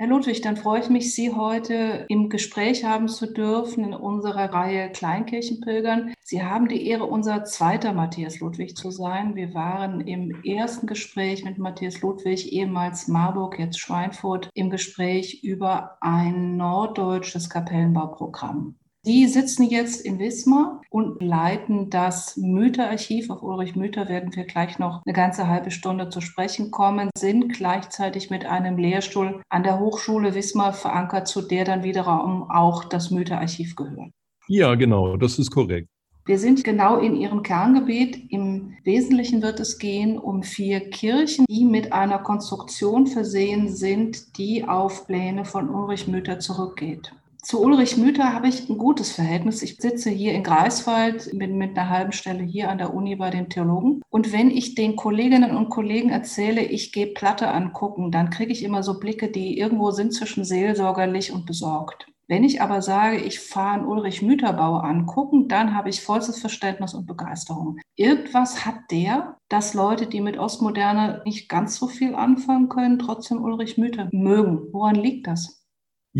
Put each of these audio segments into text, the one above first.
Herr Ludwig, dann freue ich mich, Sie heute im Gespräch haben zu dürfen in unserer Reihe Kleinkirchenpilgern. Sie haben die Ehre, unser zweiter Matthias Ludwig zu sein. Wir waren im ersten Gespräch mit Matthias Ludwig, ehemals Marburg, jetzt Schweinfurt, im Gespräch über ein norddeutsches Kapellenbauprogramm. Sie sitzen jetzt in Wismar und leiten das Mütterarchiv. Auf Ulrich Müther werden wir gleich noch eine ganze halbe Stunde zu sprechen kommen, sind gleichzeitig mit einem Lehrstuhl an der Hochschule Wismar verankert, zu der dann wiederum auch das Mütterarchiv gehört. Ja, genau, das ist korrekt. Wir sind genau in Ihrem Kerngebiet. Im Wesentlichen wird es gehen um vier Kirchen, die mit einer Konstruktion versehen sind, die auf Pläne von Ulrich Müther zurückgeht. Zu Ulrich Müther habe ich ein gutes Verhältnis. Ich sitze hier in Greifswald, bin mit einer halben Stelle hier an der Uni bei den Theologen. Und wenn ich den Kolleginnen und Kollegen erzähle, ich gehe Platte angucken, dann kriege ich immer so Blicke, die irgendwo sind zwischen seelsorgerlich und besorgt. Wenn ich aber sage, ich fahre einen Ulrich Mütterbau angucken, dann habe ich vollstes Verständnis und Begeisterung. Irgendwas hat der, dass Leute, die mit Ostmoderne nicht ganz so viel anfangen können, trotzdem Ulrich Müther mögen. Woran liegt das?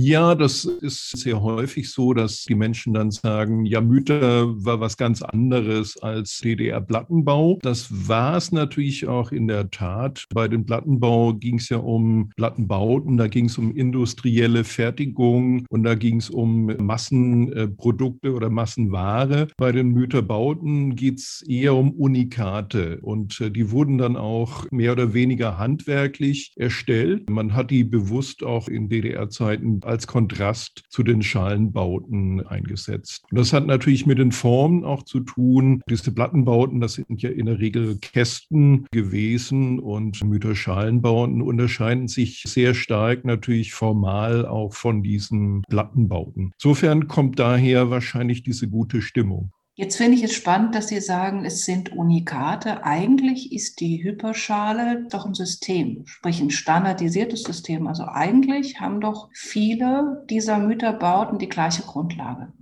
Ja, das ist sehr häufig so, dass die Menschen dann sagen, ja, Mütter war was ganz anderes als DDR-Plattenbau. Das war es natürlich auch in der Tat. Bei dem Plattenbau ging es ja um Plattenbauten, da ging es um industrielle Fertigung und da ging es um Massenprodukte oder Massenware. Bei den Mütterbauten geht es eher um Unikate und äh, die wurden dann auch mehr oder weniger handwerklich erstellt. Man hat die bewusst auch in DDR-Zeiten als Kontrast zu den Schalenbauten eingesetzt. Und das hat natürlich mit den Formen auch zu tun. Diese Plattenbauten, das sind ja in der Regel Kästen gewesen und Mütterschalenbauten unterscheiden sich sehr stark natürlich formal auch von diesen Plattenbauten. Insofern kommt daher wahrscheinlich diese gute Stimmung. Jetzt finde ich es spannend, dass Sie sagen, es sind Unikate. Eigentlich ist die Hyperschale doch ein System, sprich ein standardisiertes System. Also eigentlich haben doch viele dieser Mütterbauten die gleiche Grundlage.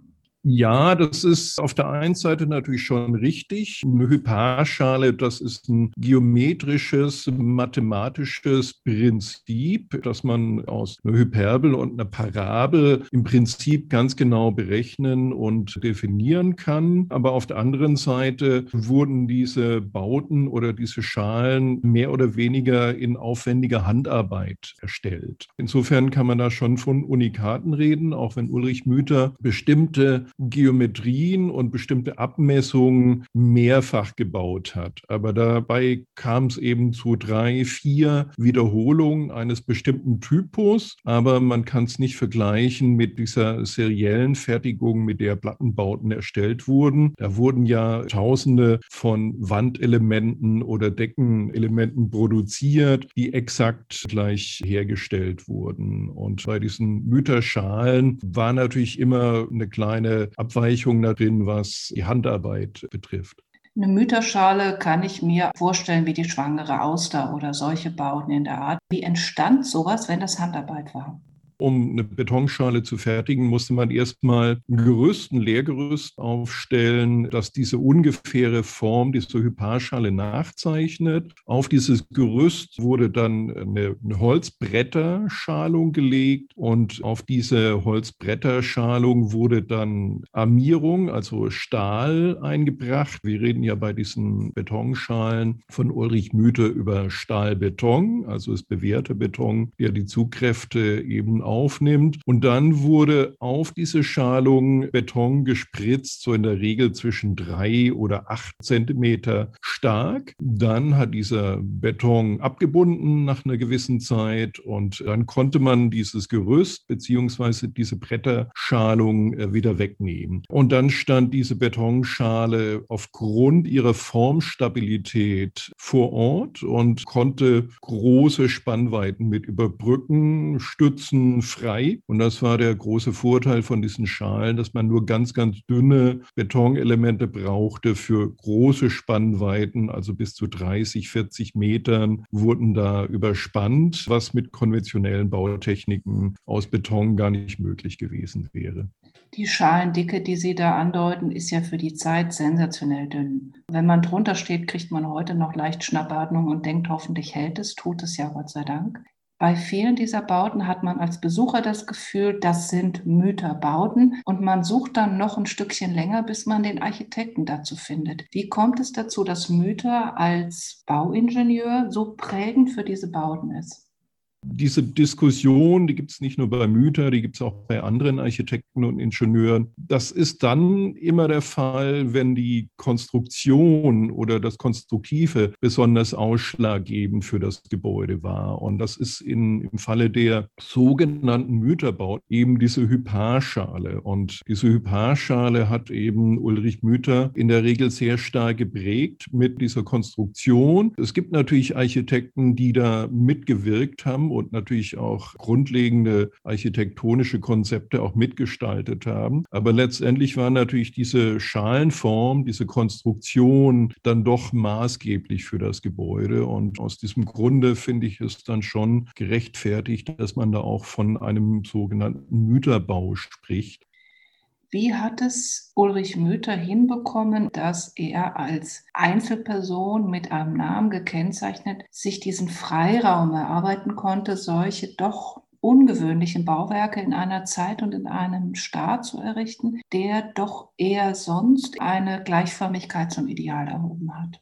Ja, das ist auf der einen Seite natürlich schon richtig. Eine Hyparschale, das ist ein geometrisches, mathematisches Prinzip, das man aus einer Hyperbel und einer Parabel im Prinzip ganz genau berechnen und definieren kann. Aber auf der anderen Seite wurden diese Bauten oder diese Schalen mehr oder weniger in aufwendiger Handarbeit erstellt. Insofern kann man da schon von Unikaten reden, auch wenn Ulrich Müther bestimmte Geometrien und bestimmte Abmessungen mehrfach gebaut hat. Aber dabei kam es eben zu drei, vier Wiederholungen eines bestimmten Typus. Aber man kann es nicht vergleichen mit dieser seriellen Fertigung, mit der Plattenbauten erstellt wurden. Da wurden ja Tausende von Wandelementen oder Deckenelementen produziert, die exakt gleich hergestellt wurden. Und bei diesen Mütterschalen war natürlich immer eine kleine Abweichung darin, was die Handarbeit betrifft. Eine Mütterschale kann ich mir vorstellen wie die schwangere Auster oder solche Bauten in der Art. Wie entstand sowas, wenn das Handarbeit war? Um eine Betonschale zu fertigen, musste man erstmal ein Gerüst, ein Leergerüst aufstellen, das diese ungefähre Form dieser Hyparschale nachzeichnet. Auf dieses Gerüst wurde dann eine, eine Holzbretterschalung gelegt und auf diese Holzbretterschalung wurde dann Armierung, also Stahl eingebracht. Wir reden ja bei diesen Betonschalen von Ulrich Müthe über Stahlbeton, also ist bewährter Beton, der die Zugkräfte eben aufnimmt. Und dann wurde auf diese Schalung Beton gespritzt, so in der Regel zwischen drei oder acht Zentimeter stark. Dann hat dieser Beton abgebunden nach einer gewissen Zeit und dann konnte man dieses Gerüst beziehungsweise diese Bretterschalung äh, wieder wegnehmen. Und dann stand diese Betonschale aufgrund ihrer Formstabilität vor Ort und konnte große Spannweiten mit überbrücken, stützen, frei. Und das war der große Vorteil von diesen Schalen, dass man nur ganz, ganz dünne Betonelemente brauchte für große Spannweiten, also bis zu 30, 40 Metern wurden da überspannt, was mit konventionellen Bautechniken aus Beton gar nicht möglich gewesen wäre. Die Schalendicke, die Sie da andeuten, ist ja für die Zeit sensationell dünn. Wenn man drunter steht, kriegt man heute noch leicht Schnappatmung und denkt, hoffentlich hält es, tut es ja Gott sei Dank. Bei vielen dieser Bauten hat man als Besucher das Gefühl, das sind Mütterbauten und man sucht dann noch ein Stückchen länger, bis man den Architekten dazu findet. Wie kommt es dazu, dass Mütter als Bauingenieur so prägend für diese Bauten ist? diese Diskussion, die gibt es nicht nur bei Müther, die gibt es auch bei anderen Architekten und Ingenieuren. Das ist dann immer der Fall, wenn die Konstruktion oder das Konstruktive besonders ausschlaggebend für das Gebäude war. Und das ist in, im Falle der sogenannten Mütterbaut eben diese Hyparschale. Und diese Hyparschale hat eben Ulrich Müther in der Regel sehr stark geprägt mit dieser Konstruktion. Es gibt natürlich Architekten, die da mitgewirkt haben und natürlich auch grundlegende architektonische Konzepte auch mitgestaltet haben. Aber letztendlich war natürlich diese Schalenform, diese Konstruktion dann doch maßgeblich für das Gebäude. Und aus diesem Grunde finde ich es dann schon gerechtfertigt, dass man da auch von einem sogenannten Mütterbau spricht. Wie hat es Ulrich Müther hinbekommen, dass er als Einzelperson mit einem Namen gekennzeichnet sich diesen Freiraum erarbeiten konnte, solche doch ungewöhnlichen Bauwerke in einer Zeit und in einem Staat zu errichten, der doch eher sonst eine Gleichförmigkeit zum Ideal erhoben hat?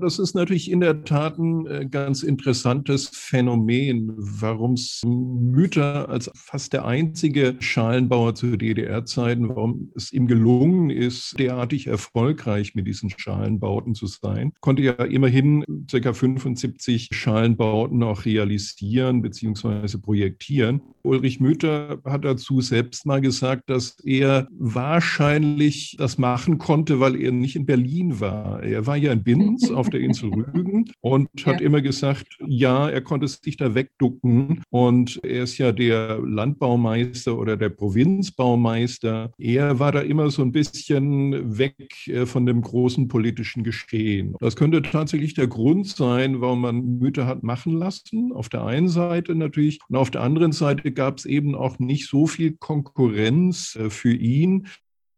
Das ist natürlich in der Tat ein äh, ganz interessantes Phänomen, warum es Müther als fast der einzige Schalenbauer zu DDR-Zeiten, warum es ihm gelungen ist, derartig erfolgreich mit diesen Schalenbauten zu sein. Konnte ja immerhin ca. 75 Schalenbauten auch realisieren bzw. projektieren. Ulrich Müther hat dazu selbst mal gesagt, dass er wahrscheinlich das machen konnte, weil er nicht in Berlin war. Er war ja in Binz auf der Insel Rügen und hat ja. immer gesagt, ja, er konnte sich da wegducken und er ist ja der Landbaumeister oder der Provinzbaumeister. Er war da immer so ein bisschen weg äh, von dem großen politischen Geschehen. Das könnte tatsächlich der Grund sein, warum man Mütter hat machen lassen. Auf der einen Seite natürlich und auf der anderen Seite gab es eben auch nicht so viel Konkurrenz äh, für ihn.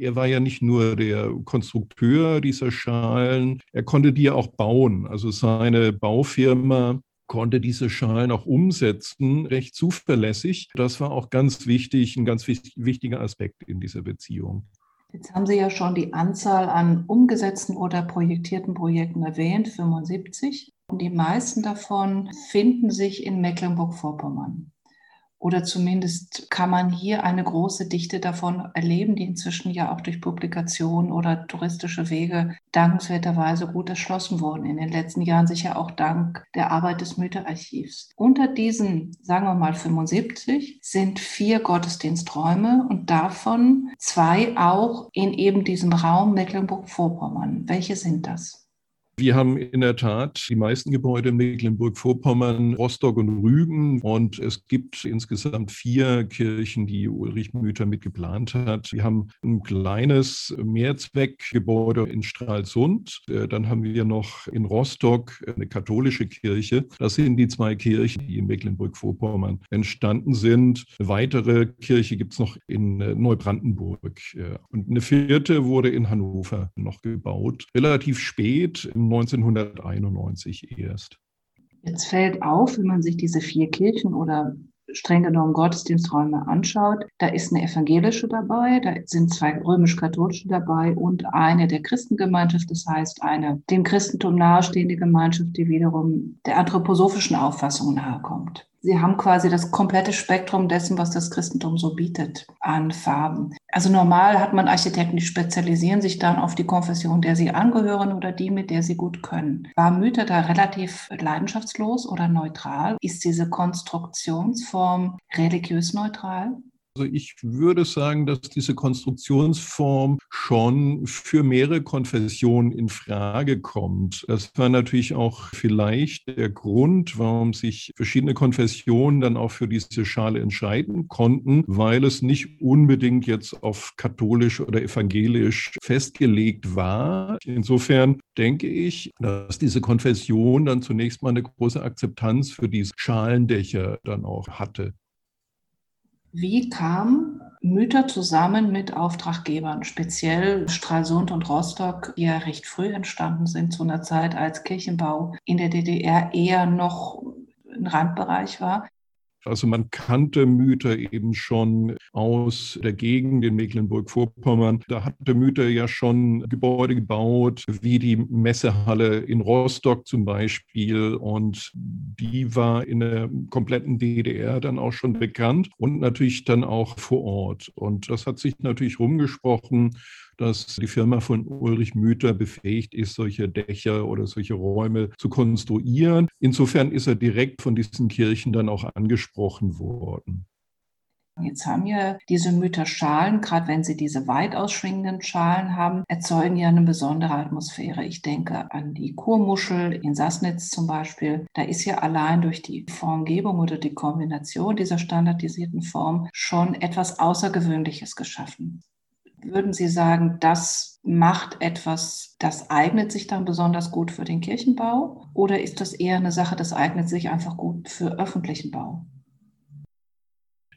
Er war ja nicht nur der Konstrukteur dieser Schalen, er konnte die ja auch bauen. Also seine Baufirma konnte diese Schalen auch umsetzen, recht zuverlässig. Das war auch ganz wichtig, ein ganz wichtiger Aspekt in dieser Beziehung. Jetzt haben Sie ja schon die Anzahl an umgesetzten oder projektierten Projekten erwähnt, 75. Und die meisten davon finden sich in Mecklenburg-Vorpommern. Oder zumindest kann man hier eine große Dichte davon erleben, die inzwischen ja auch durch Publikationen oder touristische Wege dankenswerterweise gut erschlossen wurden. In den letzten Jahren sicher auch dank der Arbeit des Mythe-Archivs. Unter diesen, sagen wir mal 75, sind vier Gottesdiensträume und davon zwei auch in eben diesem Raum Mecklenburg-Vorpommern. Welche sind das? Wir haben in der Tat die meisten Gebäude in Mecklenburg-Vorpommern, Rostock und Rügen. Und es gibt insgesamt vier Kirchen, die Ulrich Müther mitgeplant hat. Wir haben ein kleines Mehrzweckgebäude in Stralsund. Äh, dann haben wir noch in Rostock eine katholische Kirche. Das sind die zwei Kirchen, die in Mecklenburg-Vorpommern entstanden sind. Eine weitere Kirche gibt es noch in äh, Neubrandenburg. Und eine vierte wurde in Hannover noch gebaut. Relativ spät, im 1991 erst. Jetzt fällt auf, wenn man sich diese vier Kirchen oder streng genommen Gottesdiensträume anschaut, da ist eine evangelische dabei, da sind zwei römisch-katholische dabei und eine der Christengemeinschaft, das heißt eine dem Christentum nahestehende Gemeinschaft, die wiederum der anthroposophischen Auffassung nahekommt. Sie haben quasi das komplette Spektrum dessen, was das Christentum so bietet an Farben. Also normal hat man Architekten, die spezialisieren sich dann auf die Konfession, der sie angehören oder die, mit der sie gut können. War Mythe da relativ leidenschaftslos oder neutral? Ist diese Konstruktionsform religiös neutral? Also ich würde sagen, dass diese Konstruktionsform schon für mehrere Konfessionen in Frage kommt. Das war natürlich auch vielleicht der Grund, warum sich verschiedene Konfessionen dann auch für diese Schale entscheiden konnten, weil es nicht unbedingt jetzt auf katholisch oder evangelisch festgelegt war. Insofern denke ich, dass diese Konfession dann zunächst mal eine große Akzeptanz für diese Schalendächer dann auch hatte. Wie kam Mütter zusammen mit Auftraggebern, speziell Stralsund und Rostock, die ja recht früh entstanden sind, zu einer Zeit, als Kirchenbau in der DDR eher noch ein Randbereich war? Also man kannte Müther eben schon aus der Gegend in Mecklenburg-Vorpommern. Da hatte Müther ja schon Gebäude gebaut, wie die Messehalle in Rostock zum Beispiel. Und die war in der kompletten DDR dann auch schon bekannt und natürlich dann auch vor Ort. Und das hat sich natürlich rumgesprochen dass die Firma von Ulrich Müther befähigt ist, solche Dächer oder solche Räume zu konstruieren. Insofern ist er direkt von diesen Kirchen dann auch angesprochen worden. Jetzt haben ja diese Mütterschalen, gerade wenn sie diese weit ausschwingenden Schalen haben, erzeugen ja eine besondere Atmosphäre. Ich denke an die Kurmuschel in Sassnitz zum Beispiel. Da ist ja allein durch die Formgebung oder die Kombination dieser standardisierten Form schon etwas Außergewöhnliches geschaffen. Würden Sie sagen, das macht etwas, das eignet sich dann besonders gut für den Kirchenbau? Oder ist das eher eine Sache, das eignet sich einfach gut für öffentlichen Bau?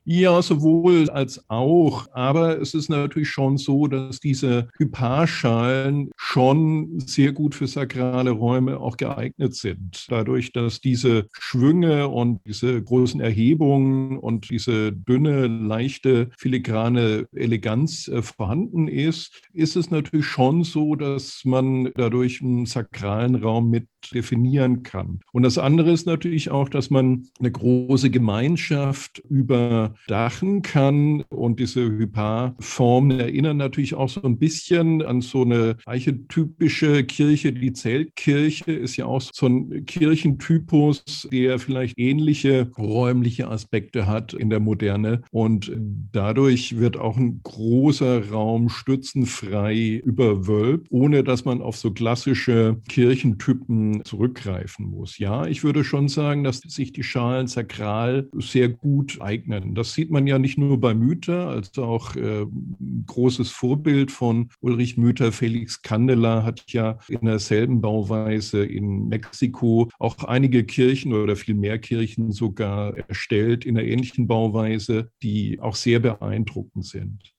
Ja, sowohl als auch. Aber es ist natürlich schon so, dass diese Hyparschalen schon sehr gut für sakrale Räume auch geeignet sind. Dadurch, dass diese Schwünge und diese großen Erhebungen und diese dünne, leichte, filigrane Eleganz äh, vorhanden ist, ist es natürlich schon so, dass man dadurch einen sakralen Raum mit definieren kann. Und das andere ist natürlich auch, dass man eine große Gemeinschaft überdachen kann. Und diese Hyparformen erinnern natürlich auch so ein bisschen an so eine archetypische Kirche. Die Zeltkirche ist ja auch so ein Kirchentypus, der vielleicht ähnliche räumliche Aspekte hat in der Moderne. Und dadurch wird auch ein großer Raum stützenfrei überwölbt, ohne dass man auf so klassische Kirchentypen zurückgreifen muss. Ja, ich würde schon sagen, dass sich die Schalen sakral sehr gut eignen. Das sieht man ja nicht nur bei Müther, als auch äh, ein großes Vorbild von Ulrich Müther, Felix Candela hat ja in derselben Bauweise in Mexiko auch einige Kirchen oder viel mehr Kirchen sogar erstellt in einer ähnlichen Bauweise, die auch sehr beeindruckend sind.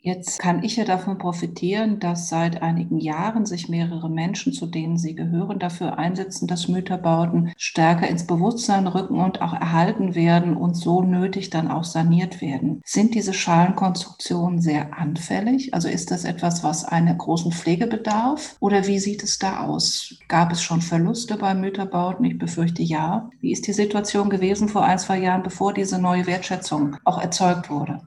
Jetzt kann ich ja davon profitieren, dass seit einigen Jahren sich mehrere Menschen, zu denen sie gehören, dafür einsetzen, dass Mütterbauten stärker ins Bewusstsein rücken und auch erhalten werden und so nötig dann auch saniert werden. Sind diese Schalenkonstruktionen sehr anfällig? Also ist das etwas, was einer großen Pflege bedarf? Oder wie sieht es da aus? Gab es schon Verluste bei Mütterbauten? Ich befürchte ja. Wie ist die Situation gewesen vor ein, zwei Jahren, bevor diese neue Wertschätzung auch erzeugt wurde?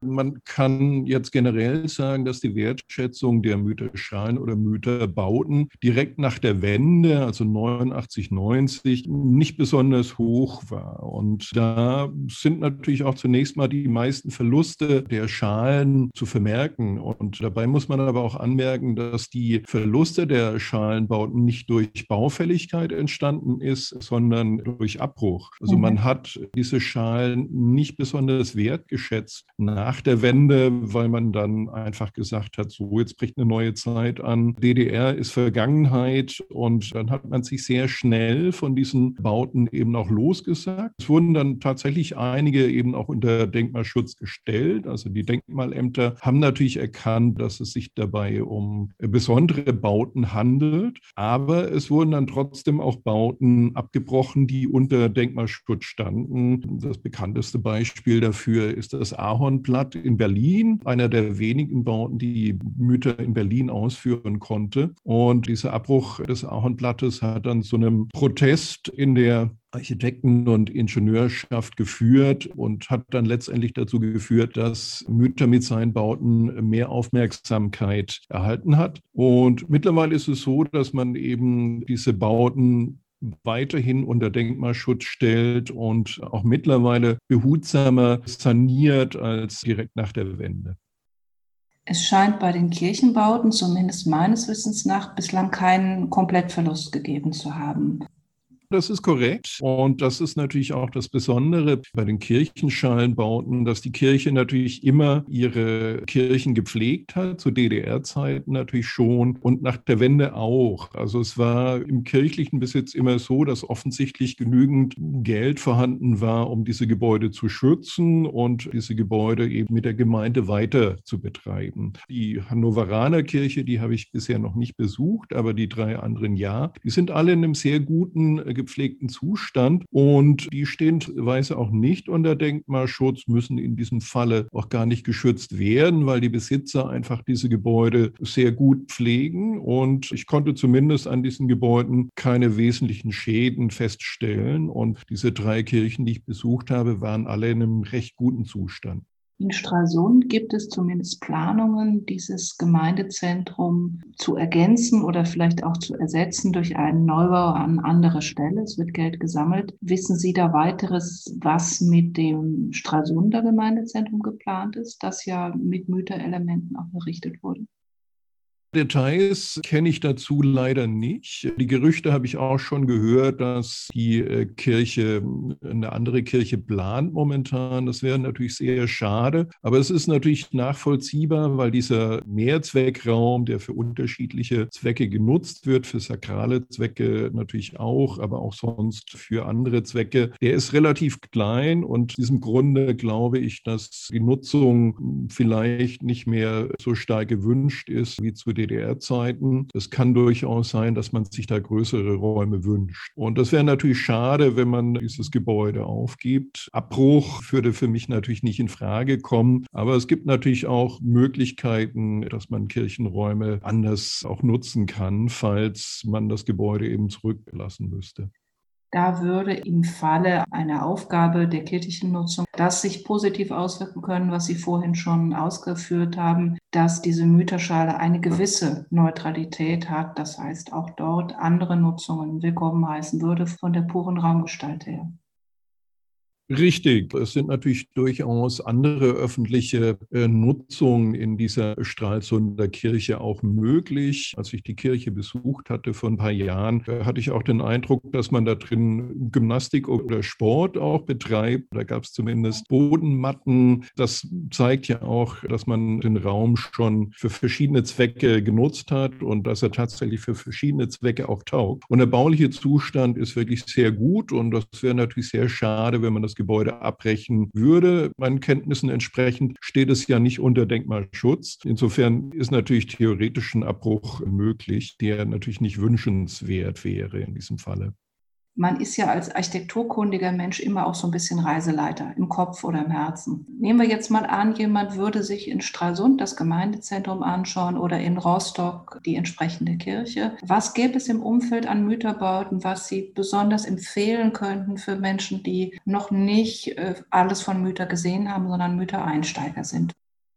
Man kann jetzt generell sagen, dass die Wertschätzung der Mütterschalen oder Mütterbauten direkt nach der Wende, also 89, 90, nicht besonders hoch war. Und da sind natürlich auch zunächst mal die meisten Verluste der Schalen zu vermerken. Und dabei muss man aber auch anmerken, dass die Verluste der Schalenbauten nicht durch Baufälligkeit entstanden ist, sondern durch Abbruch. Also mhm. man hat diese Schalen nicht besonders wertgeschätzt nach nach der Wende, weil man dann einfach gesagt hat, so jetzt bricht eine neue Zeit an. DDR ist Vergangenheit und dann hat man sich sehr schnell von diesen Bauten eben auch losgesagt. Es wurden dann tatsächlich einige eben auch unter Denkmalschutz gestellt. Also die Denkmalämter haben natürlich erkannt, dass es sich dabei um besondere Bauten handelt, aber es wurden dann trotzdem auch Bauten abgebrochen, die unter Denkmalschutz standen. Das bekannteste Beispiel dafür ist das Ahornblatt Stadt in Berlin, einer der wenigen Bauten, die Mütter in Berlin ausführen konnte. Und dieser Abbruch des Ahornblattes hat dann zu einem Protest in der Architekten- und Ingenieurschaft geführt und hat dann letztendlich dazu geführt, dass Mütter mit seinen Bauten mehr Aufmerksamkeit erhalten hat. Und mittlerweile ist es so, dass man eben diese Bauten weiterhin unter Denkmalschutz stellt und auch mittlerweile behutsamer saniert als direkt nach der Wende. Es scheint bei den Kirchenbauten, zumindest meines Wissens nach, bislang keinen Komplettverlust gegeben zu haben. Das ist korrekt. Und das ist natürlich auch das Besondere bei den Kirchenschalenbauten, dass die Kirche natürlich immer ihre Kirchen gepflegt hat, zu DDR-Zeiten natürlich schon und nach der Wende auch. Also es war im kirchlichen Besitz immer so, dass offensichtlich genügend Geld vorhanden war, um diese Gebäude zu schützen und diese Gebäude eben mit der Gemeinde weiter zu betreiben. Die Hannoveraner Kirche, die habe ich bisher noch nicht besucht, aber die drei anderen ja, die sind alle in einem sehr guten gepflegten Zustand. Und die stehen weise auch nicht unter Denkmalschutz, müssen in diesem Falle auch gar nicht geschützt werden, weil die Besitzer einfach diese Gebäude sehr gut pflegen. Und ich konnte zumindest an diesen Gebäuden keine wesentlichen Schäden feststellen. Und diese drei Kirchen, die ich besucht habe, waren alle in einem recht guten Zustand. In Stralsund gibt es zumindest Planungen, dieses Gemeindezentrum zu ergänzen oder vielleicht auch zu ersetzen durch einen Neubau an anderer Stelle. Es wird Geld gesammelt. Wissen Sie da weiteres, was mit dem Stralsunder Gemeindezentrum geplant ist, das ja mit Müterelementen auch errichtet wurde? Details kenne ich dazu leider nicht. Die Gerüchte habe ich auch schon gehört, dass die äh, Kirche eine andere Kirche plant momentan. Das wäre natürlich sehr schade. Aber es ist natürlich nachvollziehbar, weil dieser Mehrzweckraum, der für unterschiedliche Zwecke genutzt wird, für sakrale Zwecke natürlich auch, aber auch sonst für andere Zwecke, der ist relativ klein. Und diesem Grunde glaube ich, dass die Nutzung vielleicht nicht mehr so stark gewünscht ist wie zu DDR-Zeiten. Es kann durchaus sein, dass man sich da größere Räume wünscht. Und das wäre natürlich schade, wenn man dieses Gebäude aufgibt. Abbruch würde für mich natürlich nicht in Frage kommen. Aber es gibt natürlich auch Möglichkeiten, dass man Kirchenräume anders auch nutzen kann, falls man das Gebäude eben zurücklassen müsste. Da würde im Falle einer Aufgabe der kirchlichen Nutzung das sich positiv auswirken können, was Sie vorhin schon ausgeführt haben, dass diese Müterschale eine gewisse Neutralität hat. Das heißt, auch dort andere Nutzungen willkommen heißen würde von der puren Raumgestalt her. Richtig. Es sind natürlich durchaus andere öffentliche äh, Nutzungen in dieser Stralsunder Kirche auch möglich. Als ich die Kirche besucht hatte vor ein paar Jahren, äh, hatte ich auch den Eindruck, dass man da drin Gymnastik oder Sport auch betreibt. Da gab es zumindest Bodenmatten. Das zeigt ja auch, dass man den Raum schon für verschiedene Zwecke genutzt hat und dass er tatsächlich für verschiedene Zwecke auch taugt. Und der bauliche Zustand ist wirklich sehr gut und das wäre natürlich sehr schade, wenn man das Gebäude abbrechen würde. Meinen Kenntnissen entsprechend steht es ja nicht unter Denkmalschutz. Insofern ist natürlich theoretisch ein Abbruch möglich, der natürlich nicht wünschenswert wäre in diesem Falle man ist ja als architekturkundiger Mensch immer auch so ein bisschen Reiseleiter im Kopf oder im Herzen. Nehmen wir jetzt mal an, jemand würde sich in Stralsund das Gemeindezentrum anschauen oder in Rostock die entsprechende Kirche. Was gäbe es im Umfeld an Mütterbauten, was Sie besonders empfehlen könnten für Menschen, die noch nicht äh, alles von Mütter gesehen haben, sondern Müttereinsteiger sind?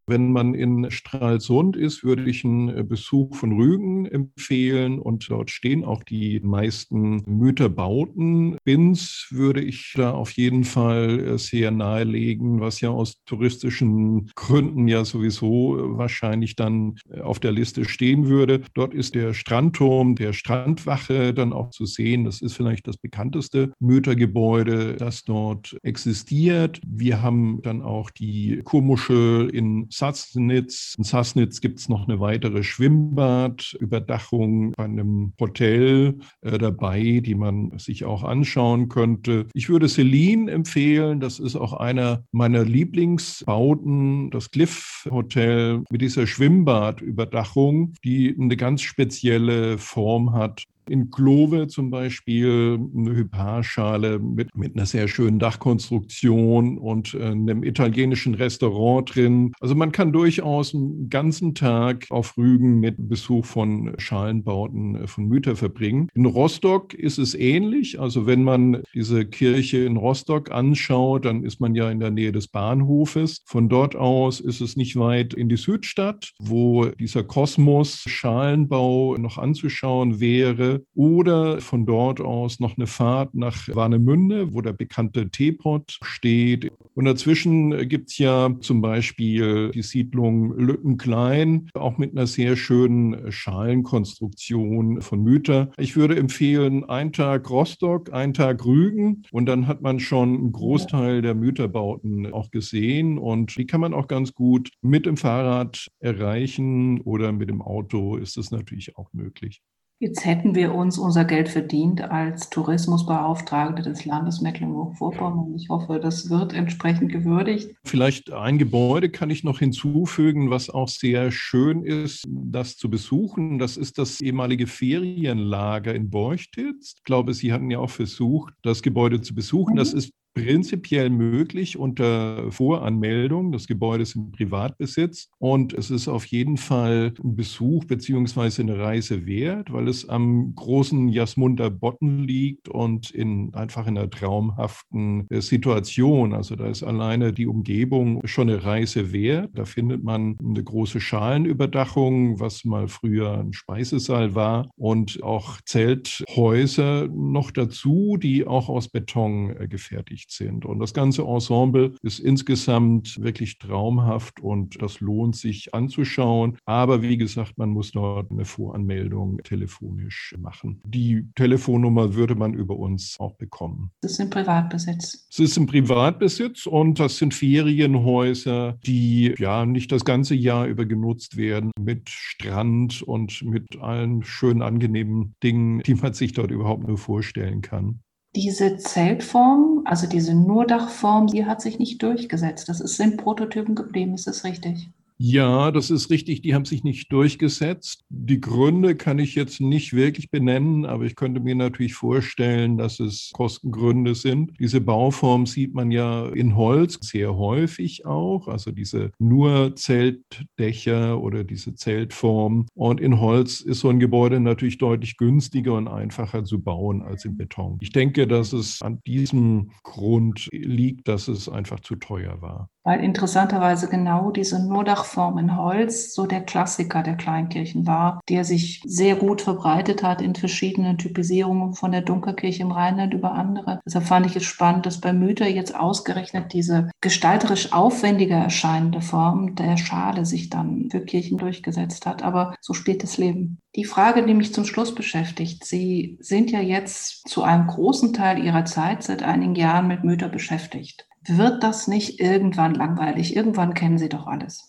Wenn man in Stralsund ist, würde ich einen äh, Besuch von Rügen empfehlen und dort stehen auch die meisten Müterbauten. Binz würde ich da auf jeden Fall äh, sehr nahelegen, was ja aus touristischen Gründen ja sowieso äh, wahrscheinlich dann auf der Liste stehen würde. Dort ist der Strandturm der Strandwache dann auch zu sehen. Das ist vielleicht das bekannteste Mütergebäude, das dort existiert. Wir haben dann auch die Kurmuschel in Sassnitz. In Sassnitz gibt es noch eine weitere Schwimmbadüberdachung bei einem Hotel äh, dabei, die man sich auch anschauen könnte. Ich würde Celine empfehlen. Das ist auch einer meiner Lieblingsbauten, das Cliff Hotel mit dieser Schwimmbadüberdachung, die eine ganz spezielle Form hat in Klove zum Beispiel eine Hyparschale mit, mit einer sehr schönen Dachkonstruktion und äh, einem italienischen Restaurant drin. Also man kann durchaus einen ganzen Tag auf Rügen mit Besuch von Schalenbauten äh, von Mütter verbringen. In Rostock ist es ähnlich. Also wenn man diese Kirche in Rostock anschaut, dann ist man ja in der Nähe des Bahnhofes. Von dort aus ist es nicht weit in die Südstadt, wo dieser Kosmos Schalenbau noch anzuschauen wäre oder von dort aus noch eine Fahrt nach Warnemünde, wo der bekannte Teepot steht. Und dazwischen gibt es ja zum Beispiel die Siedlung Lückenklein, auch mit einer sehr schönen Schalenkonstruktion von Mütter. Ich würde empfehlen, ein Tag Rostock, ein Tag Rügen und dann hat man schon einen Großteil der Mütterbauten auch gesehen und die kann man auch ganz gut mit dem Fahrrad erreichen oder mit dem Auto ist es natürlich auch möglich. Jetzt hätten wir uns unser Geld verdient als Tourismusbeauftragte des Landes Mecklenburg-Vorpommern. Ich hoffe, das wird entsprechend gewürdigt. Vielleicht ein Gebäude kann ich noch hinzufügen, was auch sehr schön ist, das zu besuchen. Das ist das ehemalige Ferienlager in Borchtitz. Ich glaube, Sie hatten ja auch versucht, das Gebäude zu besuchen. Das mhm. ist prinzipiell möglich unter Voranmeldung. Das Gebäude ist im Privatbesitz und es ist auf jeden Fall ein Besuch beziehungsweise eine Reise wert, weil es am großen Jasmunder Botten liegt und in einfach in einer traumhaften äh, Situation. Also da ist alleine die Umgebung schon eine Reise wert. Da findet man eine große Schalenüberdachung, was mal früher ein Speisesaal war und auch Zelthäuser noch dazu, die auch aus Beton äh, gefertigt beteiligt sind. Und das ganze Ensemble ist insgesamt wirklich traumhaft und das lohnt sich anzuschauen. Aber wie gesagt, man muss dort eine Voranmeldung telefonisch machen. Die Telefonnummer würde man über uns auch bekommen. Das ist im Privatbesitz. Es ist im Privatbesitz und das sind Ferienhäuser, die ja nicht das ganze Jahr über genutzt werden mit Strand und mit allen schönen, angenehmen Dingen, die man sich dort überhaupt nur vorstellen kann. Diese Zeltform, also diese Nurdachform, die hat sich nicht durchgesetzt. Das ist in Prototypen geblieben, ist das richtig? Ja, das ist richtig. Die haben sich nicht durchgesetzt. Die Gründe kann ich jetzt nicht wirklich benennen, aber ich könnte mir natürlich vorstellen, dass es Kostengründe sind. Diese Bauform sieht man ja in Holz sehr häufig auch, also diese nur Zeltdächer oder diese Zeltform. Und in Holz ist so ein Gebäude natürlich deutlich günstiger und einfacher zu bauen als in Beton. Ich denke, dass es an diesem Grund liegt, dass es einfach zu teuer war weil interessanterweise genau diese Nurdachform in Holz so der Klassiker der Kleinkirchen war, der sich sehr gut verbreitet hat in verschiedenen Typisierungen von der Dunkelkirche im Rheinland über andere. Deshalb fand ich es spannend, dass bei Mütter jetzt ausgerechnet diese gestalterisch aufwendiger erscheinende Form der Schale sich dann für Kirchen durchgesetzt hat. Aber so steht das Leben. Die Frage, die mich zum Schluss beschäftigt, Sie sind ja jetzt zu einem großen Teil Ihrer Zeit seit einigen Jahren mit Mütter beschäftigt wird das nicht irgendwann langweilig? Irgendwann kennen Sie doch alles.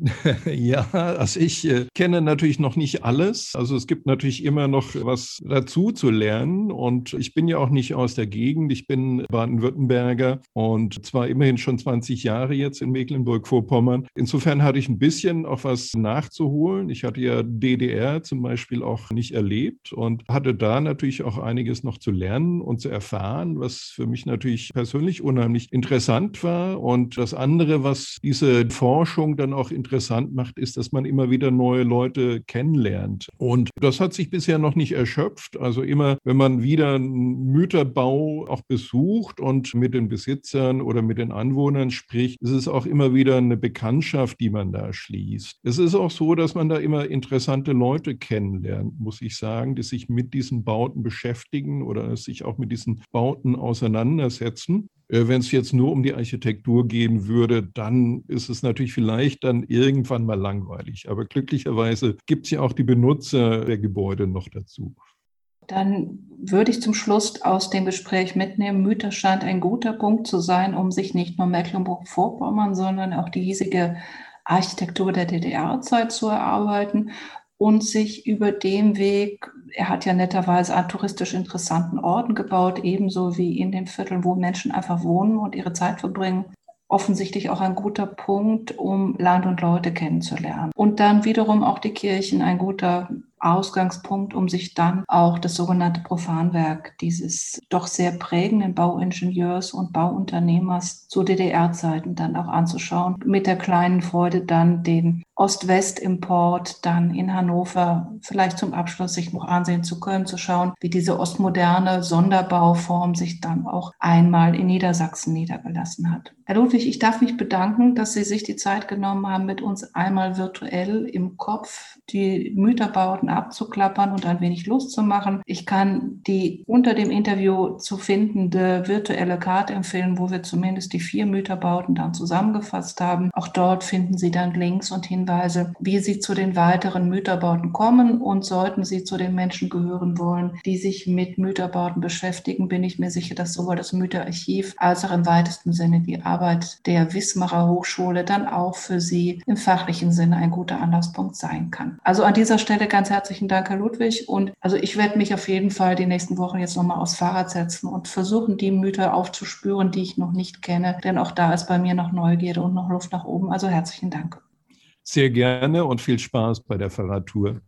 Ja, also ich äh, kenne natürlich noch nicht alles. Also es gibt natürlich immer noch was dazu zu lernen. Und ich bin ja auch nicht aus der Gegend. Ich bin Baden-Württemberger und zwar immerhin schon 20 Jahre jetzt in Mecklenburg-Vorpommern. Insofern hatte ich ein bisschen auch was nachzuholen. Ich hatte ja DDR zum Beispiel auch nicht erlebt und hatte da natürlich auch einiges noch zu lernen und zu erfahren, was für mich natürlich persönlich unheimlich interessant war. Und das andere, was diese Forschung dann auch interessant interessant macht, ist, dass man immer wieder neue Leute kennenlernt. Und das hat sich bisher noch nicht erschöpft. Also immer, wenn man wieder einen Müterbau auch besucht und mit den Besitzern oder mit den Anwohnern spricht, ist es auch immer wieder eine Bekanntschaft, die man da schließt. Es ist auch so, dass man da immer interessante Leute kennenlernt, muss ich sagen, die sich mit diesen Bauten beschäftigen oder sich auch mit diesen Bauten auseinandersetzen. Äh, wenn es jetzt nur um die Architektur gehen würde, dann ist es natürlich vielleicht dann irgendwann mal langweilig. Aber glücklicherweise gibt es ja auch die Benutzer der Gebäude noch dazu. Dann würde ich zum Schluss aus dem Gespräch mitnehmen, Mythos scheint ein guter Punkt zu sein, um sich nicht nur Mecklenburg-Vorpommern, sondern auch die hiesige Architektur der DDR-Zeit zu erarbeiten und sich über dem Weg, er hat ja netterweise an touristisch interessanten Orten gebaut, ebenso wie in den Vierteln, wo Menschen einfach wohnen und ihre Zeit verbringen, offensichtlich auch ein guter Punkt, um Land und Leute kennenzulernen. Und dann wiederum auch die Kirchen ein guter Ausgangspunkt, um sich dann auch das sogenannte Profanwerk dieses doch sehr prägenden Bauingenieurs und Bauunternehmers zu DDR-Zeiten dann auch anzuschauen. Mit der kleinen Freude dann den Ost-West-Import dann in Hannover vielleicht zum Abschluss sich noch ansehen zu können, zu schauen, wie diese ostmoderne Sonderbauform sich dann auch einmal in Niedersachsen niedergelassen hat. Herr Ludwig, ich darf mich bedanken, dass Sie sich die Zeit genommen haben, mit uns einmal virtuell im Kopf die Müterbauten abzuklappern und ein wenig Lust zu machen. Ich kann die unter dem Interview zu findende virtuelle Karte empfehlen, wo wir zumindest die vier Müterbauten dann zusammengefasst haben. Auch dort finden Sie dann Links und Hinweise Hinweise, wie Sie zu den weiteren Mütterbauten kommen. Und sollten Sie zu den Menschen gehören wollen, die sich mit Mütterbauten beschäftigen, bin ich mir sicher, dass sowohl das Mütterarchiv als auch im weitesten Sinne die Arbeit der Wismarer Hochschule dann auch für Sie im fachlichen Sinne ein guter Anlaufspunkt sein kann. Also an dieser Stelle ganz herzlichen Dank, Herr Ludwig. Und also ich werde mich auf jeden Fall die nächsten Wochen jetzt nochmal aufs Fahrrad setzen und versuchen, die Mütter aufzuspüren, die ich noch nicht kenne. Denn auch da ist bei mir noch Neugierde und noch Luft nach oben. Also herzlichen Dank. Sehr gerne und viel Spaß bei der Fahrradtour.